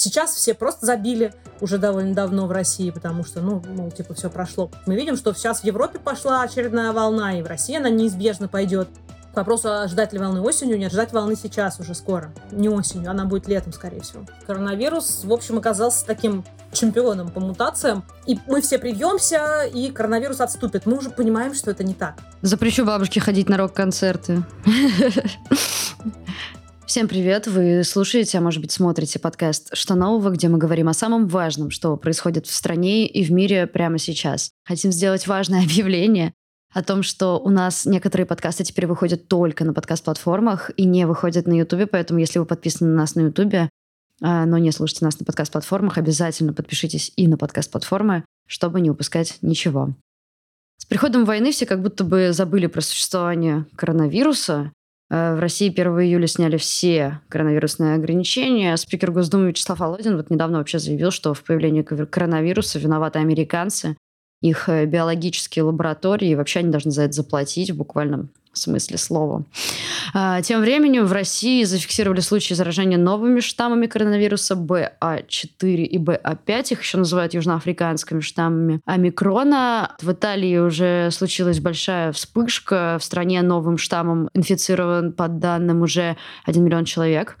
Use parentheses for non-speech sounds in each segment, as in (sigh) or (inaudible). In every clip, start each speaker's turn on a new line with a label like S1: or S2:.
S1: Сейчас все просто забили уже довольно давно в России, потому что, ну, ну, типа, все прошло. Мы видим, что сейчас в Европе пошла очередная волна, и в России она неизбежно пойдет. К вопросу, ждать ли волны осенью, нет, ждать волны сейчас уже скоро. Не осенью, она будет летом, скорее всего. Коронавирус, в общем, оказался таким чемпионом по мутациям. И мы все привьемся, и коронавирус отступит. Мы уже понимаем, что это не так.
S2: Запрещу бабушке ходить на рок-концерты. (laughs) Всем привет! Вы слушаете, а может быть смотрите подкаст «Что нового?», где мы говорим о самом важном, что происходит в стране и в мире прямо сейчас. Хотим сделать важное (laughs) объявление о том, что у нас некоторые подкасты теперь выходят только на подкаст-платформах и не выходят на Ютубе, поэтому если вы подписаны на нас на Ютубе, а, но не слушаете нас на подкаст-платформах, обязательно подпишитесь и на подкаст-платформы, чтобы не упускать ничего. С приходом войны все как будто бы забыли про существование коронавируса, в России 1 июля сняли все коронавирусные ограничения. Спикер Госдумы Вячеслав Володин вот недавно вообще заявил, что в появлении коронавируса виноваты американцы, их э, биологические лаборатории, и вообще они должны за это заплатить в буквальном в смысле слова. А, тем временем в России зафиксировали случаи заражения новыми штаммами коронавируса BA4 и BA5. Их еще называют южноафриканскими штаммами омикрона. В Италии уже случилась большая вспышка. В стране новым штаммом инфицирован, по данным, уже 1 миллион человек.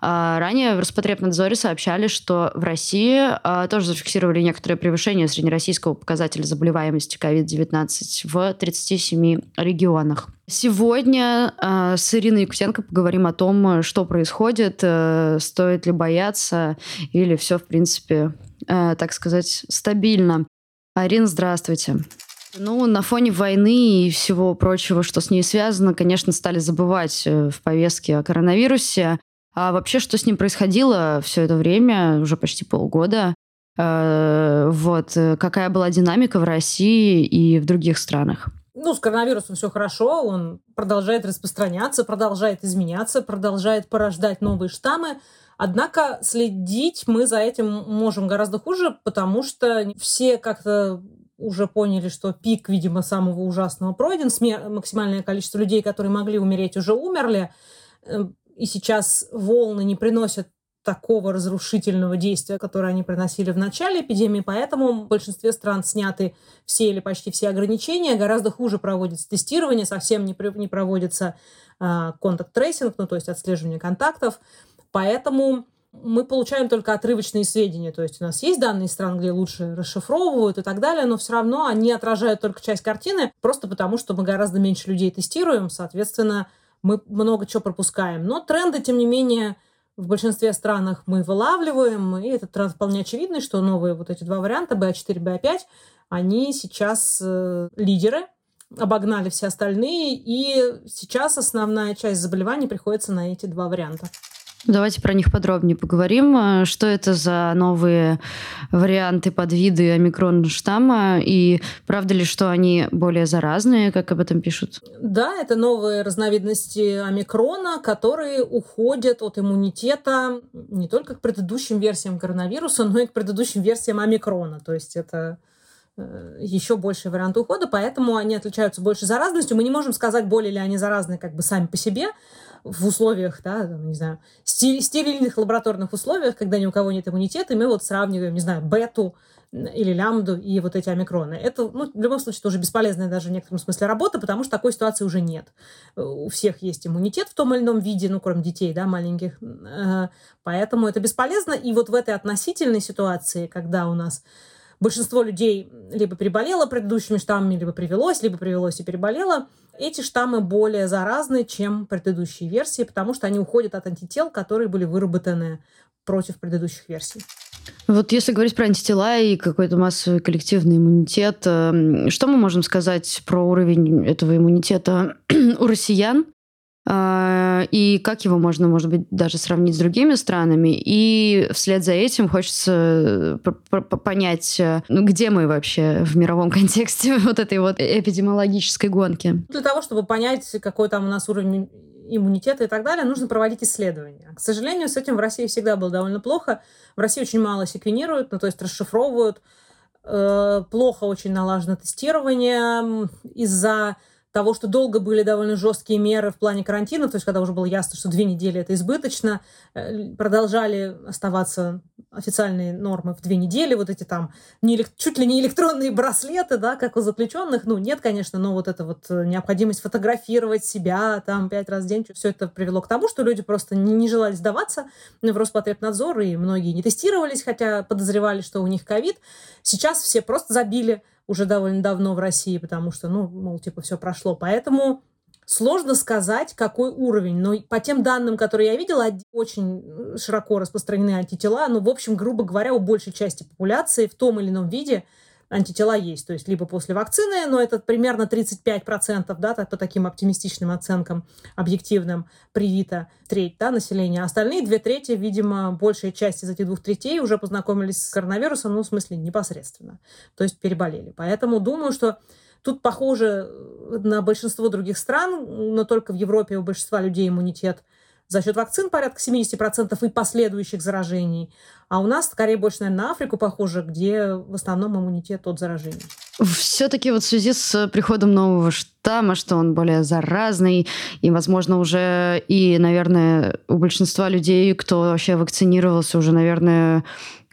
S2: А ранее в Роспотребнадзоре сообщали, что в России а, тоже зафиксировали некоторое превышение среднероссийского показателя заболеваемости COVID-19 в 37 регионах. Сегодня а, с Ириной Якутенко поговорим о том, что происходит, э, стоит ли бояться или все, в принципе, э, так сказать, стабильно. Арина, здравствуйте. Ну, на фоне войны и всего прочего, что с ней связано, конечно, стали забывать э, в повестке о коронавирусе. А вообще, что с ним происходило все это время, уже почти полгода? Э, вот. Какая была динамика в России и в других странах?
S1: Ну, с коронавирусом все хорошо, он продолжает распространяться, продолжает изменяться, продолжает порождать новые штаммы. Однако следить мы за этим можем гораздо хуже, потому что все как-то уже поняли, что пик, видимо, самого ужасного пройден. Максимальное количество людей, которые могли умереть, уже умерли. Э, и сейчас волны не приносят такого разрушительного действия, которое они приносили в начале эпидемии, поэтому в большинстве стран сняты все или почти все ограничения, гораздо хуже проводится тестирование, совсем не, не проводится contact tracing, ну то есть отслеживание контактов, поэтому мы получаем только отрывочные сведения, то есть у нас есть данные стран, где лучше расшифровывают и так далее, но все равно они отражают только часть картины, просто потому что мы гораздо меньше людей тестируем, соответственно, мы много чего пропускаем. Но тренды, тем не менее, в большинстве странах мы вылавливаем, и этот тренд вполне очевидный, что новые вот эти два варианта, BA4 и BA5, они сейчас э, лидеры, обогнали все остальные, и сейчас основная часть заболеваний приходится на эти два варианта.
S2: Давайте про них подробнее поговорим. А, что это за новые варианты, подвиды омикрон штамма? И правда ли, что они более заразные, как об этом пишут?
S1: Да, это новые разновидности омикрона, которые уходят от иммунитета не только к предыдущим версиям коронавируса, но и к предыдущим версиям омикрона. То есть это еще больший вариант ухода, поэтому они отличаются больше заразностью. Мы не можем сказать, более ли они заразны как бы сами по себе, в условиях, да, не знаю, стерильных лабораторных условиях, когда ни у кого нет иммунитета, и мы вот сравниваем, не знаю, бету или лямбду и вот эти омикроны. Это, ну, в любом случае, тоже бесполезная даже в некотором смысле работа, потому что такой ситуации уже нет. У всех есть иммунитет в том или ином виде, ну, кроме детей, да, маленьких. Э, поэтому это бесполезно. И вот в этой относительной ситуации, когда у нас большинство людей либо переболело предыдущими штаммами, либо привелось, либо привелось и переболело, эти штаммы более заразны, чем предыдущие версии, потому что они уходят от антител, которые были выработаны против предыдущих версий.
S2: Вот если говорить про антитела и какой-то массовый коллективный иммунитет, эм, что мы можем сказать про уровень этого иммунитета (clears throat) у россиян? А, и как его можно, может быть, даже сравнить с другими странами. И вслед за этим хочется э, понять, э, ну, где мы вообще в мировом (laughs) контексте вот этой вот эпидемиологической гонки.
S1: Для того, чтобы понять, какой там у нас уровень иммунитета и так далее, нужно проводить исследования. К сожалению, с этим в России всегда было довольно плохо. В России очень мало секвенируют, ну, то есть расшифровывают. Э, плохо очень налажено тестирование из-за того, что долго были довольно жесткие меры в плане карантина, то есть когда уже было ясно, что две недели это избыточно, э, продолжали оставаться официальные нормы в две недели, вот эти там не, чуть ли не электронные браслеты, да, как у заключенных. Ну, нет, конечно, но вот эта вот э, необходимость фотографировать себя там пять раз в день, все это привело к тому, что люди просто не, не желали сдаваться в Роспотребнадзор, и многие не тестировались, хотя подозревали, что у них ковид. Сейчас все просто забили уже довольно давно в России, потому что, ну, мол, типа, все прошло. Поэтому Сложно сказать, какой уровень, но по тем данным, которые я видела, очень широко распространены антитела. Ну, в общем, грубо говоря, у большей части популяции в том или ином виде антитела есть. То есть либо после вакцины, но это примерно 35%, да, по таким оптимистичным оценкам, объективным, привито треть да, населения. Остальные две трети, видимо, большая часть из этих двух третей уже познакомились с коронавирусом, ну, в смысле, непосредственно. То есть переболели. Поэтому думаю, что Тут похоже на большинство других стран, но только в Европе у большинства людей иммунитет за счет вакцин порядка 70% и последующих заражений. А у нас скорее больше, наверное, на Африку похоже, где в основном иммунитет от заражений.
S2: Все-таки вот в связи с приходом нового штамма, что он более заразный, и, возможно, уже и, наверное, у большинства людей, кто вообще вакцинировался, уже, наверное,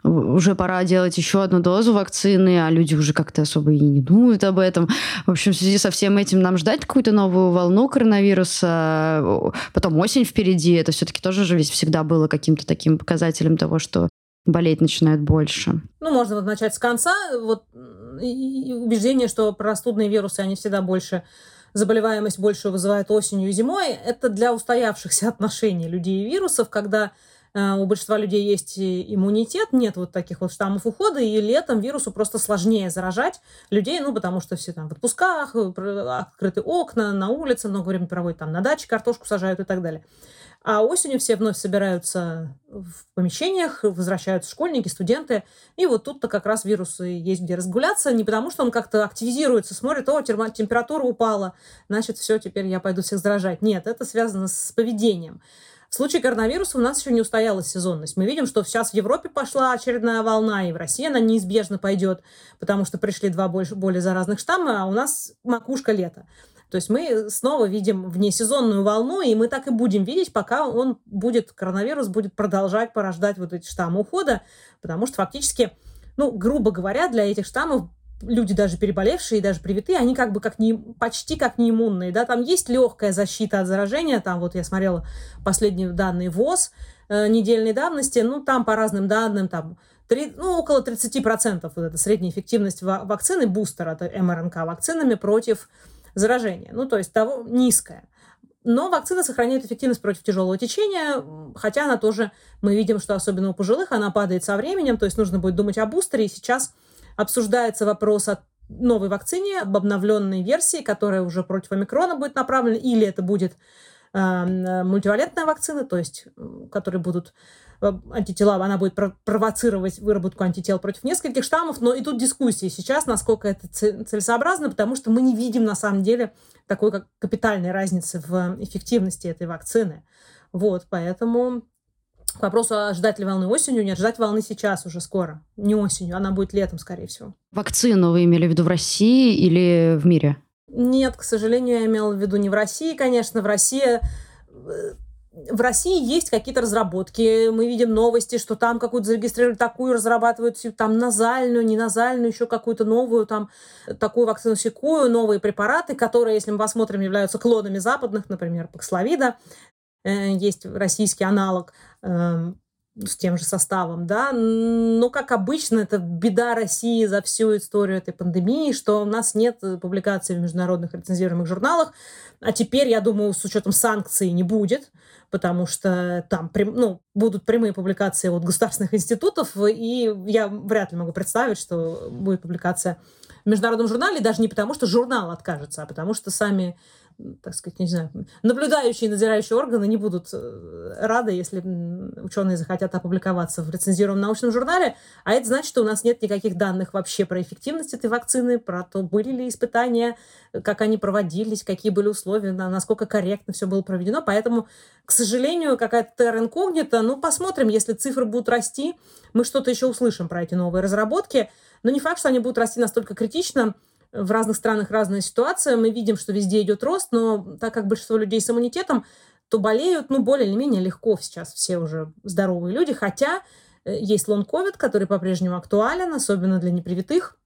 S2: уже пора делать еще одну дозу вакцины, а люди уже как-то особо и не думают об этом. В общем, в связи со всем этим нам ждать какую-то новую волну коронавируса, потом осень впереди, это все-таки тоже же ведь всегда было каким-то таким показателем того, что болеть начинают больше.
S1: Ну, можно вот начать с конца. Вот убеждение, что простудные вирусы, они всегда больше заболеваемость больше вызывает осенью и зимой. Это для устоявшихся отношений людей и вирусов, когда у большинства людей есть иммунитет, нет вот таких вот штаммов ухода, и летом вирусу просто сложнее заражать людей, ну, потому что все там в отпусках, э, открыты окна, на улице, много времени проводят там на даче, картошку сажают и так далее. А осенью все вновь собираются в помещениях, возвращаются школьники, студенты. И вот тут-то как раз вирусы есть где разгуляться. Не потому, что он как-то активизируется, смотрит, о, температура упала, значит, все, теперь я пойду всех заражать. Нет, это связано с поведением. В случае коронавируса у нас еще не устоялась сезонность. Мы видим, что сейчас в Европе пошла очередная волна, и в России она неизбежно пойдет, потому что пришли два больше, более заразных штамма, а у нас макушка лета. То есть мы снова видим внесезонную волну, и мы так и будем видеть, пока он будет, коронавирус будет продолжать порождать вот эти штаммы ухода, потому что фактически, ну, грубо говоря, для этих штаммов люди даже переболевшие, даже привитые, они как бы как не, почти как не иммунные, да, там есть легкая защита от заражения, там вот я смотрела последние данные ВОЗ э, недельной давности, ну, там по разным данным, там, 3, ну, около 30% вот это средняя эффективность вакцины, бустера, это МРНК вакцинами против заражения, ну, то есть того низкая. Но вакцина сохраняет эффективность против тяжелого течения, хотя она тоже, мы видим, что особенно у пожилых она падает со временем, то есть нужно будет думать о бустере, и сейчас Обсуждается вопрос о новой вакцине, об обновленной версии, которая уже против омикрона будет направлена, или это будет э, мультивалентная вакцина, то есть, которые будут э, антитела, она будет провоцировать выработку антител против нескольких штаммов, но и тут дискуссии сейчас, насколько это целесообразно, потому что мы не видим на самом деле такой как капитальной разницы в эффективности этой вакцины. Вот, поэтому к вопросу, а ждать ли волны осенью, нет, ждать волны сейчас уже скоро. Не осенью, она будет летом, скорее всего.
S2: Вакцину вы имели в виду в России или в мире?
S1: Нет, к сожалению, я имела в виду не в России, конечно. В России э, в России есть какие-то разработки, мы видим новости, что там какую-то зарегистрировали такую, разрабатывают там назальную, не назальную, еще какую-то новую, там такую вакцину секую, новые препараты, которые, если мы посмотрим, являются клонами западных, например, Паксловида, есть российский аналог. Эм, с тем же составом, да, но, как обычно, это беда России за всю историю этой пандемии, что у нас нет э, публикаций в международных рецензируемых журналах, а теперь, я думаю, с учетом санкций не будет, потому что там ну, будут прямые публикации от государственных институтов, и я вряд ли могу представить, что будет публикация в международном журнале, даже не потому, что журнал откажется, а потому что сами так сказать, не знаю, наблюдающие и надзирающие органы не будут э, рады, если ученые захотят опубликоваться в рецензированном научном журнале, а это значит, что у нас нет никаких данных вообще про эффективность этой вакцины, про то, были ли испытания, как они проводились, какие были условия, насколько корректно все было проведено. Поэтому, к сожалению, какая-то терра инкогнита, ну, посмотрим, если цифры будут расти, мы что-то еще услышим про эти новые разработки, но не факт, что они будут расти настолько критично, в разных странах разная ситуация. Мы видим, что везде идет рост, но так как большинство людей с иммунитетом, то болеют, ну, более или менее легко сейчас все уже здоровые люди. Хотя Есть лонг-ковид, который по-прежнему актуален, особенно для непривитых.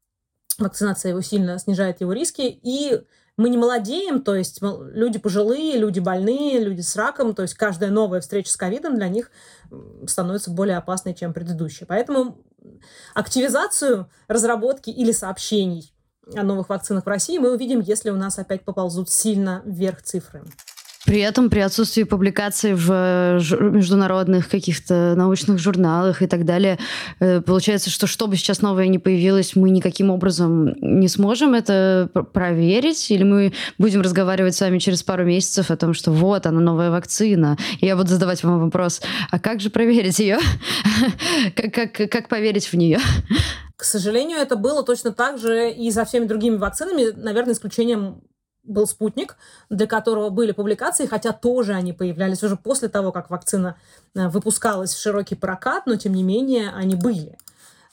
S1: Вакцинация его сильно снижает его риски. И мы не молодеем, то есть люди пожилые, люди больные, люди с раком, то есть каждая новая встреча с ковидом для них становится более опасной, чем предыдущая. Поэтому активизацию разработки или сообщений о новых вакцинах в России мы увидим, если у нас опять поползут сильно вверх цифры.
S2: При этом, при отсутствии публикаций в э, международных каких-то научных журналах и так далее, э, получается, что что бы сейчас новое не появилось, мы никаким образом не сможем это проверить, или мы будем разговаривать с вами через пару месяцев о том, что вот она новая вакцина, и я буду задавать вам вопрос, а как же проверить ее? (laughs) как, как, как поверить в нее?
S1: К сожалению, это было точно так же и за всеми другими вакцинами, наверное, исключением был спутник, для которого были публикации, хотя тоже они появлялись уже после того, как вакцина э, выпускалась в широкий прокат, но тем не менее они были.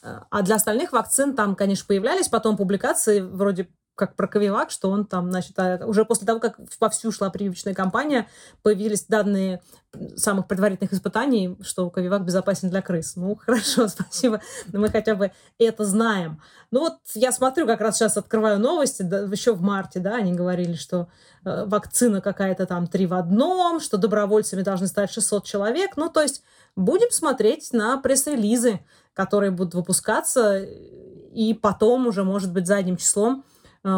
S1: Э, а для остальных вакцин там, конечно, появлялись потом публикации вроде как про Ковивак, что он там, значит, а, уже после того, как вовсю шла прививочная кампания, появились данные самых предварительных испытаний, что Ковивак безопасен для крыс. Ну, (laughs) хорошо, спасибо, мы хотя бы это знаем. Ну вот я смотрю, как раз сейчас открываю новости, да, еще в марте, да, они говорили, что э, вакцина какая-то там три в одном, что добровольцами должны стать 600 человек. Ну, то есть будем смотреть на пресс-релизы, которые будут выпускаться, и потом уже, может быть, задним числом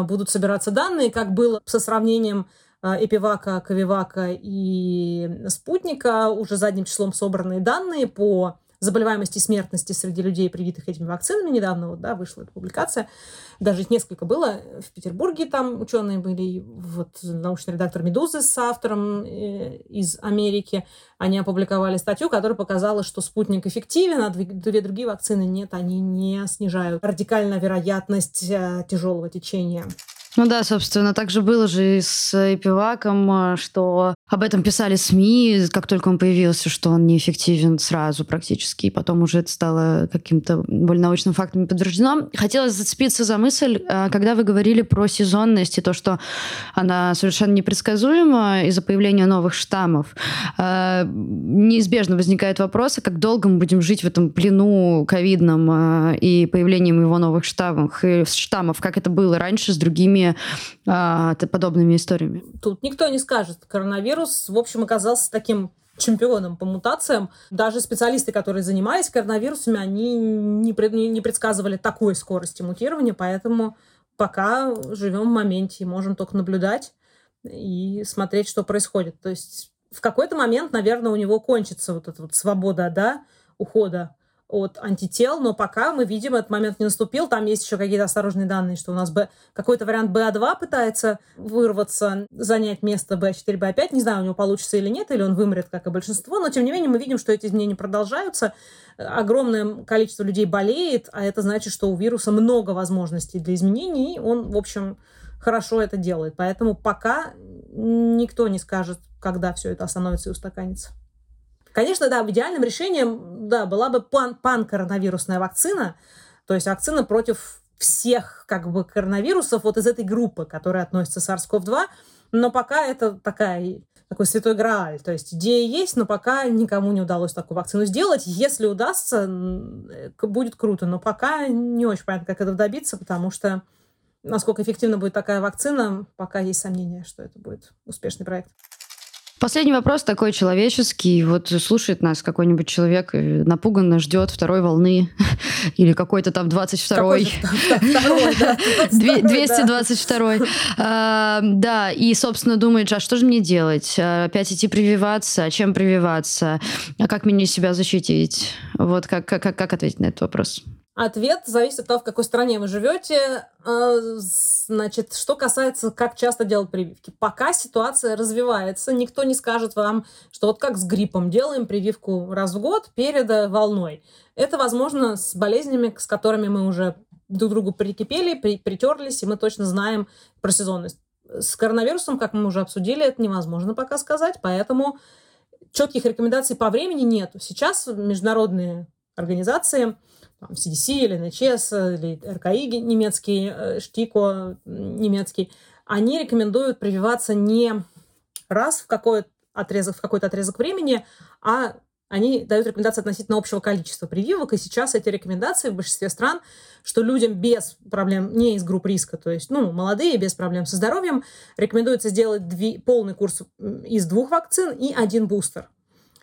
S1: будут собираться данные, как было со сравнением э, Эпивака, Ковивака и Спутника, уже задним числом собранные данные по заболеваемости и смертности среди людей, привитых этими вакцинами. Недавно вот, да, вышла эта публикация. Даже их несколько было. В Петербурге там ученые были. Вот научный редактор «Медузы» с автором э, из Америки. Они опубликовали статью, которая показала, что спутник эффективен, а две другие вакцины нет, они не снижают радикально вероятность э, тяжелого течения.
S2: Ну да, собственно, так же было же и с Эпиваком, а, что об этом писали СМИ, как только он появился, что он неэффективен сразу практически, и потом уже это стало каким-то более научным фактом подтверждено. Хотелось зацепиться за мысль, а, когда вы говорили про сезонность и то, что она совершенно непредсказуема из-за появления новых штаммов. А, неизбежно возникает вопрос, а как долго мы будем жить в этом плену ковидном и появлением его новых штаммов, и штаммов, как это было раньше с другими а, подобными историями?
S1: Тут никто не скажет. Коронавирус, в общем, оказался таким чемпионом по мутациям. Даже специалисты, которые занимались коронавирусами, они не, не предсказывали такой скорости мутирования, поэтому пока живем в моменте и можем только наблюдать и смотреть, что происходит. То есть в какой-то момент, наверное, у него кончится вот эта вот свобода, да, ухода от антител, но пока мы видим, этот момент не наступил. Там есть еще какие-то осторожные данные, что у нас Б, какой-то вариант БА2 пытается вырваться, занять место Б4, Б5. Не знаю, у него получится или нет, или он вымрет, как и большинство, но тем не менее мы видим, что эти изменения продолжаются. Огромное количество людей болеет, а это значит, что у вируса много возможностей для изменений, и он, в общем, хорошо это делает. Поэтому пока никто не скажет, когда все это остановится и устаканится. Конечно, да, идеальным решением, да, была бы пан пан-коронавирусная вакцина, то есть вакцина против всех как бы коронавирусов вот из этой группы, которая относится к SARS-CoV-2, но пока это такая такой святой грааль. То есть идея есть, но пока никому не удалось такую вакцину сделать. Если удастся, будет круто. Но пока не очень понятно, как этого добиться, потому что насколько эффективна будет такая вакцина, пока есть сомнения, что это будет успешный проект.
S2: Последний вопрос такой человеческий. Вот слушает нас какой-нибудь человек, напуганно ждет второй волны (laughs) или какой-то там 22-й. 222-й. (laughs) А, да, и, собственно, думает, а что же мне делать? А, опять идти прививаться? А чем прививаться? А как мне себя защитить? Вот как, как, как ответить на этот вопрос?
S1: Ответ зависит от того, в какой стране вы живете. А, значит, что касается, как часто делать прививки. Пока ситуация развивается, никто не скажет вам, что вот как с гриппом делаем прививку раз в год перед э, волной. Это возможно с болезнями, с которыми мы уже друг другу прикипели, при, притерлись, и мы точно знаем про сезонность. С коронавирусом, как мы уже обсудили, это невозможно пока сказать, поэтому четких рекомендаций по времени нет. Сейчас международные организации там, CDC или NHS, или РКИ немецкий, э, Штико немецкий, они рекомендуют прививаться не раз в какой отрезок, в какой-то отрезок времени, а они дают рекомендации относительно общего количества прививок, и сейчас эти рекомендации в большинстве стран, что людям без проблем, не из групп риска, то есть, ну, молодые, без проблем со здоровьем, рекомендуется сделать дви, полный курс из двух вакцин и один бустер.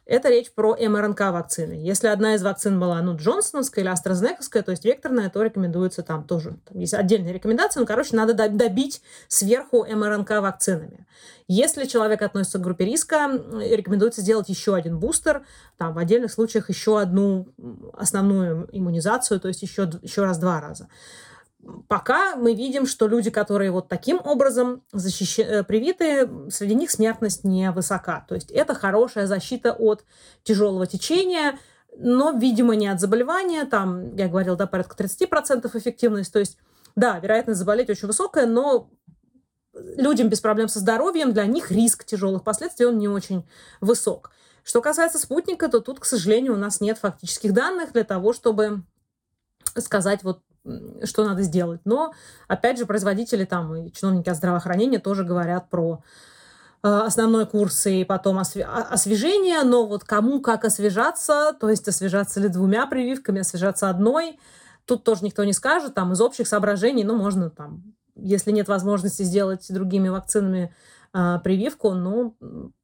S1: Это речь про МРНК-вакцины. Если одна из вакцин была, ну, Джонсоновская или AstraZeneca, то есть векторная, то рекомендуется там тоже. Там есть отдельные рекомендации, но, короче, надо добить сверху МРНК-вакцинами. Если человек относится к группе риска, рекомендуется сделать еще один бустер, там, в отдельных случаях еще одну основную иммунизацию, то есть еще, еще раз два раза пока мы видим, что люди, которые вот таким образом защищ... Э, привиты, среди них смертность не высока. То есть это хорошая защита от тяжелого течения, но, видимо, не от заболевания. Там, я говорила, до порядка 30% эффективность. То есть, да, вероятность заболеть очень высокая, но людям без проблем со здоровьем, для них риск тяжелых последствий, он не очень высок. Что касается спутника, то тут, к сожалению, у нас нет фактических данных для того, чтобы сказать вот что надо сделать. Но, опять же, производители там и чиновники от здравоохранения тоже говорят про э, основной курс и потом освежение, но вот кому как освежаться, то есть освежаться ли двумя прививками, освежаться одной, тут тоже никто не скажет, там из общих соображений, ну, можно там, если нет возможности сделать другими вакцинами э, прививку, ну,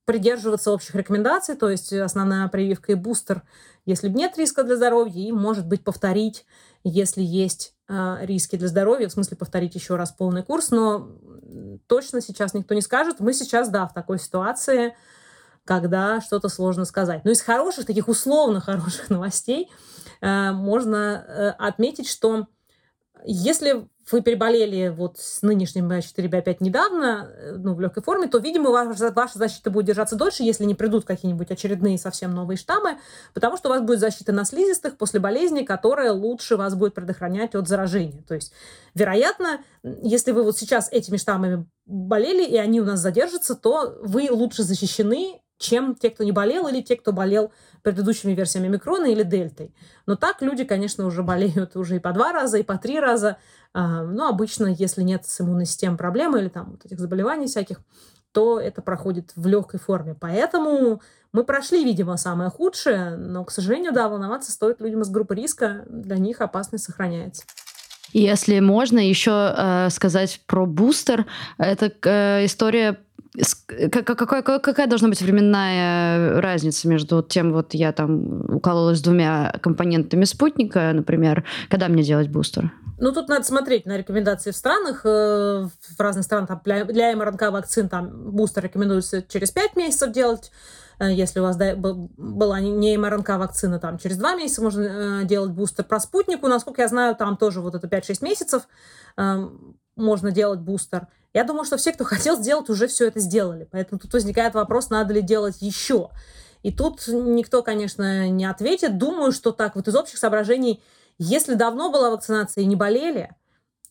S1: придерживаться общих рекомендаций, то есть основная прививка и бустер, если нет риска для здоровья, и, может быть, повторить если есть э, риски для здоровья, в смысле повторить еще раз полный курс, но точно сейчас никто не скажет. Мы сейчас, да, в такой ситуации, когда что-то сложно сказать. Но из хороших, таких условно хороших (laughs) новостей э, можно э, отметить, что если вы переболели вот с нынешним 4B5 недавно, э, ну, в легкой форме, то, видимо, ваша, ваша защита будет держаться дольше, если не придут какие-нибудь очередные совсем новые штаммы, потому что у вас будет защита на слизистых после болезни, которая лучше вас будет предохранять от заражения. То есть, вероятно, если вы вот сейчас этими штаммами болели, и они у нас задержатся, то вы лучше защищены, чем те, кто не болел, или те, кто болел предыдущими версиями микрона или дельтой. Но так люди, конечно, уже болеют уже и по два раза, и по три раза. А, но обычно, если нет с иммунной системой проблемы или там вот этих заболеваний всяких, то это проходит в легкой форме. Поэтому мы прошли, видимо, самое худшее, но, к сожалению, да, волноваться стоит людям из группы риска, для них опасность сохраняется.
S2: Если можно еще э, сказать про бустер, это э, история какая, какая должна быть временная разница между тем, вот я там укололась двумя компонентами спутника, например, когда мне делать бустер?
S1: Ну, тут надо смотреть на рекомендации в странах. Э, в разных странах там, для, МРНК вакцин там бустер рекомендуется через 5 месяцев делать. Э, если у вас была не МРНК вакцина, там через 2 месяца можно э, делать бустер. Про спутнику, насколько я знаю, там тоже вот это 5-6 месяцев можно делать бустер. Я думаю, что все, кто хотел сделать, уже все это сделали. Поэтому тут возникает вопрос, надо ли делать еще. И тут никто, конечно, не ответит. Думаю, что так вот из общих соображений, если давно была вакцинация и не болели,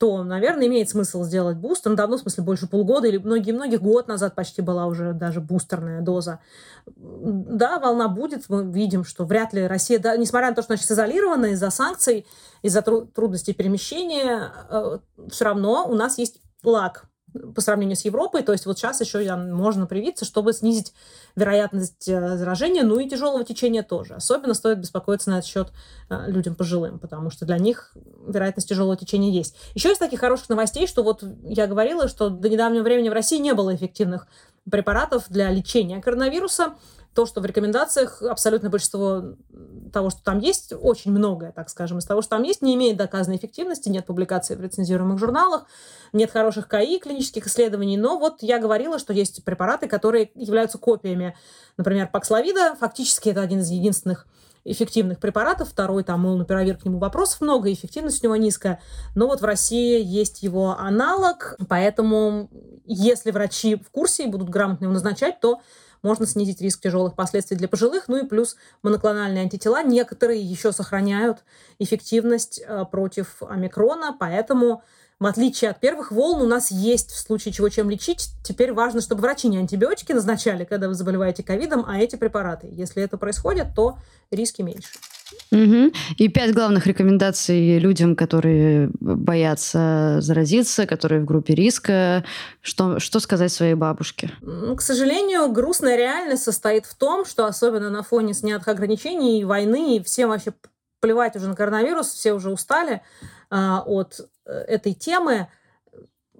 S1: то, наверное, имеет смысл сделать бустер. Ну, давно, в смысле, больше полгода или многие-многих год назад почти была уже даже бустерная доза. Да, волна будет. Мы видим, что вряд ли Россия, да, несмотря на то, что она сейчас изолирована из-за санкций, из-за трудностей перемещения, э, все равно у нас есть лак по сравнению с Европой. То есть вот сейчас еще можно привиться, чтобы снизить вероятность э, заражения, ну и тяжелого течения тоже. Особенно стоит беспокоиться на этот счет э, людям пожилым, потому что для них вероятность тяжелого течения есть. Еще из таких хороших новостей, что вот я говорила, что до недавнего времени в России не было эффективных препаратов для лечения коронавируса то, что в рекомендациях абсолютно большинство того, что там есть, очень многое, так скажем, из того, что там есть, не имеет доказанной эффективности, нет публикаций в рецензируемых журналах, нет хороших КАИ, клинических исследований, но вот я говорила, что есть препараты, которые являются копиями, например, Паксловида, фактически это один из единственных эффективных препаратов, второй там молнупиравир, к нему вопросов много, эффективность у него низкая, но вот в России есть его аналог, поэтому если врачи в курсе и будут грамотно его назначать, то можно снизить риск тяжелых последствий для пожилых. Ну и плюс моноклональные антитела некоторые еще сохраняют эффективность э, против омикрона, поэтому в отличие от первых волн, у нас есть в случае чего чем лечить. Теперь важно, чтобы врачи не антибиотики назначали, когда вы заболеваете ковидом, а эти препараты. Если это происходит, то риски меньше.
S2: Угу. И пять главных рекомендаций людям, которые боятся заразиться, которые в группе риска. Что, что сказать своей бабушке?
S1: К сожалению, грустная реальность состоит в том, что особенно на фоне снятых ограничений, войны, и всем вообще плевать уже на коронавирус, все уже устали а, от э, этой темы.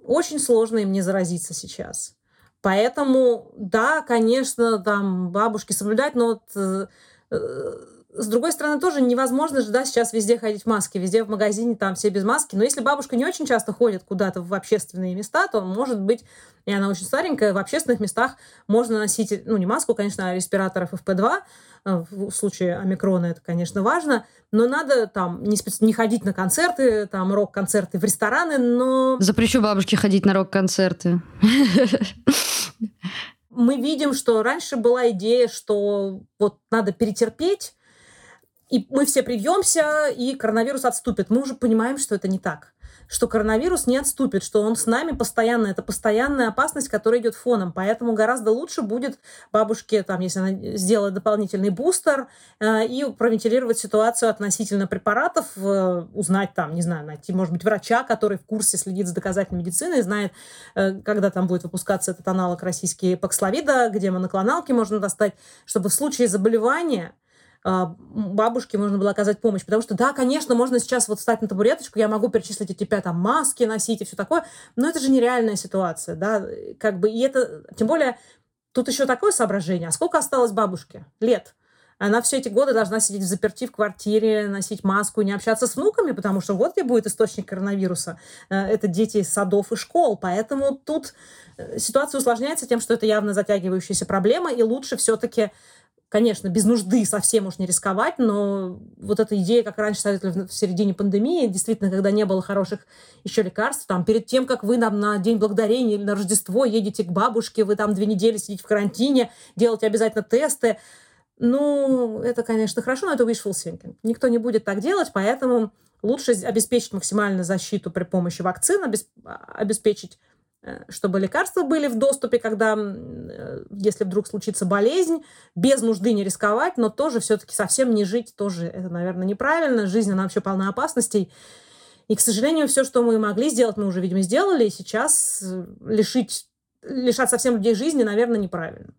S1: Очень сложно им не заразиться сейчас. Поэтому, да, конечно, там бабушки соблюдать, но вот э, э, с другой стороны, тоже невозможно же, да, сейчас везде ходить в маске, везде в магазине там все без маски. Но если бабушка не очень часто ходит куда-то в общественные места, то, может быть, и она очень старенькая, в общественных местах можно носить, ну, не маску, конечно, а респираторов FP2. Э, в случае омикрона это, конечно, важно. Но надо там не, специ... не ходить на концерты, там рок-концерты в рестораны, но...
S2: Запрещу бабушке ходить на рок-концерты. (laughs)
S1: Мы видим, что раньше была идея, что вот надо перетерпеть, и мы все привьемся, и коронавирус отступит. Мы уже понимаем, что это не так что коронавирус не отступит, что он с нами постоянно. Это постоянная опасность, которая идет фоном. Поэтому гораздо лучше будет бабушке, там, если она сделает дополнительный бустер, э, и провентилировать ситуацию относительно препаратов, э, узнать там, не знаю, найти, может быть, врача, который в курсе следит за доказательной медициной, знает, э, когда там будет выпускаться этот аналог российский паксловида, где моноклоналки можно достать, чтобы в случае заболевания бабушке можно было оказать помощь. Потому что, да, конечно, можно сейчас вот встать на табуреточку, я могу перечислить эти пять там маски носить и все такое, но это же нереальная ситуация, да, как бы, и это, тем более, тут еще такое соображение, а сколько осталось бабушке? Лет? Она все эти годы должна сидеть в заперти в квартире, носить маску, не общаться с внуками, потому что вот где будет источник коронавируса. Э, это дети из садов и школ. Поэтому тут э, ситуация усложняется тем, что это явно затягивающаяся проблема, и лучше все-таки конечно, без нужды совсем уж не рисковать, но вот эта идея, как раньше советовали в середине пандемии, действительно, когда не было хороших еще лекарств, там, перед тем, как вы нам на День Благодарения или на Рождество едете к бабушке, вы там две недели сидите в карантине, делаете обязательно тесты, ну, это, конечно, хорошо, но это wishful thinking. Никто не будет так делать, поэтому лучше обеспечить максимальную защиту при помощи вакцин, обеспечить Э, чтобы лекарства были в доступе, когда, э, если вдруг случится болезнь, без нужды не рисковать, но тоже все-таки совсем не жить, тоже это, наверное, неправильно. Жизнь, она вообще полна опасностей. И, к сожалению, все, что мы могли сделать, мы уже, видимо, сделали, и сейчас э, лишить, лишать совсем людей жизни, наверное, неправильно.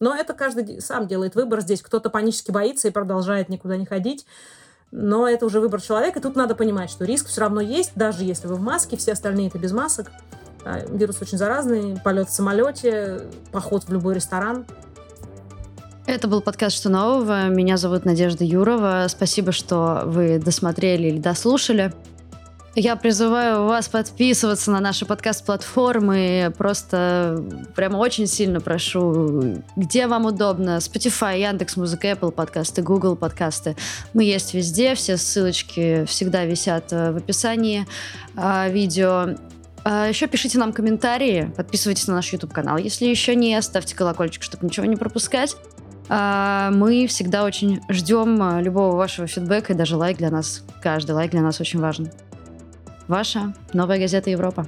S1: Но это каждый сам делает выбор здесь. Кто-то панически боится и продолжает никуда не ходить. Но это уже выбор человека. И тут надо понимать, что риск все равно есть, даже если вы в маске, все остальные это без масок. А, вирус очень заразный, полет в самолете, поход в любой ресторан.
S2: Это был подкаст «Что нового?». Меня зовут Надежда Юрова. Спасибо, что вы досмотрели или дослушали. Я призываю вас подписываться на наши подкаст-платформы. Просто прямо очень сильно прошу, где вам удобно. Spotify, Яндекс Музыка, Apple подкасты, Google подкасты. Мы есть везде. Все ссылочки всегда висят э, в описании а, видео. А еще пишите нам комментарии, подписывайтесь на наш YouTube-канал. Если еще не, ставьте колокольчик, чтобы ничего не пропускать. А, мы всегда очень ждем а, любого вашего фидбэка, и даже лайк для нас, каждый лайк для нас очень важен. Ваша новая газета Европа.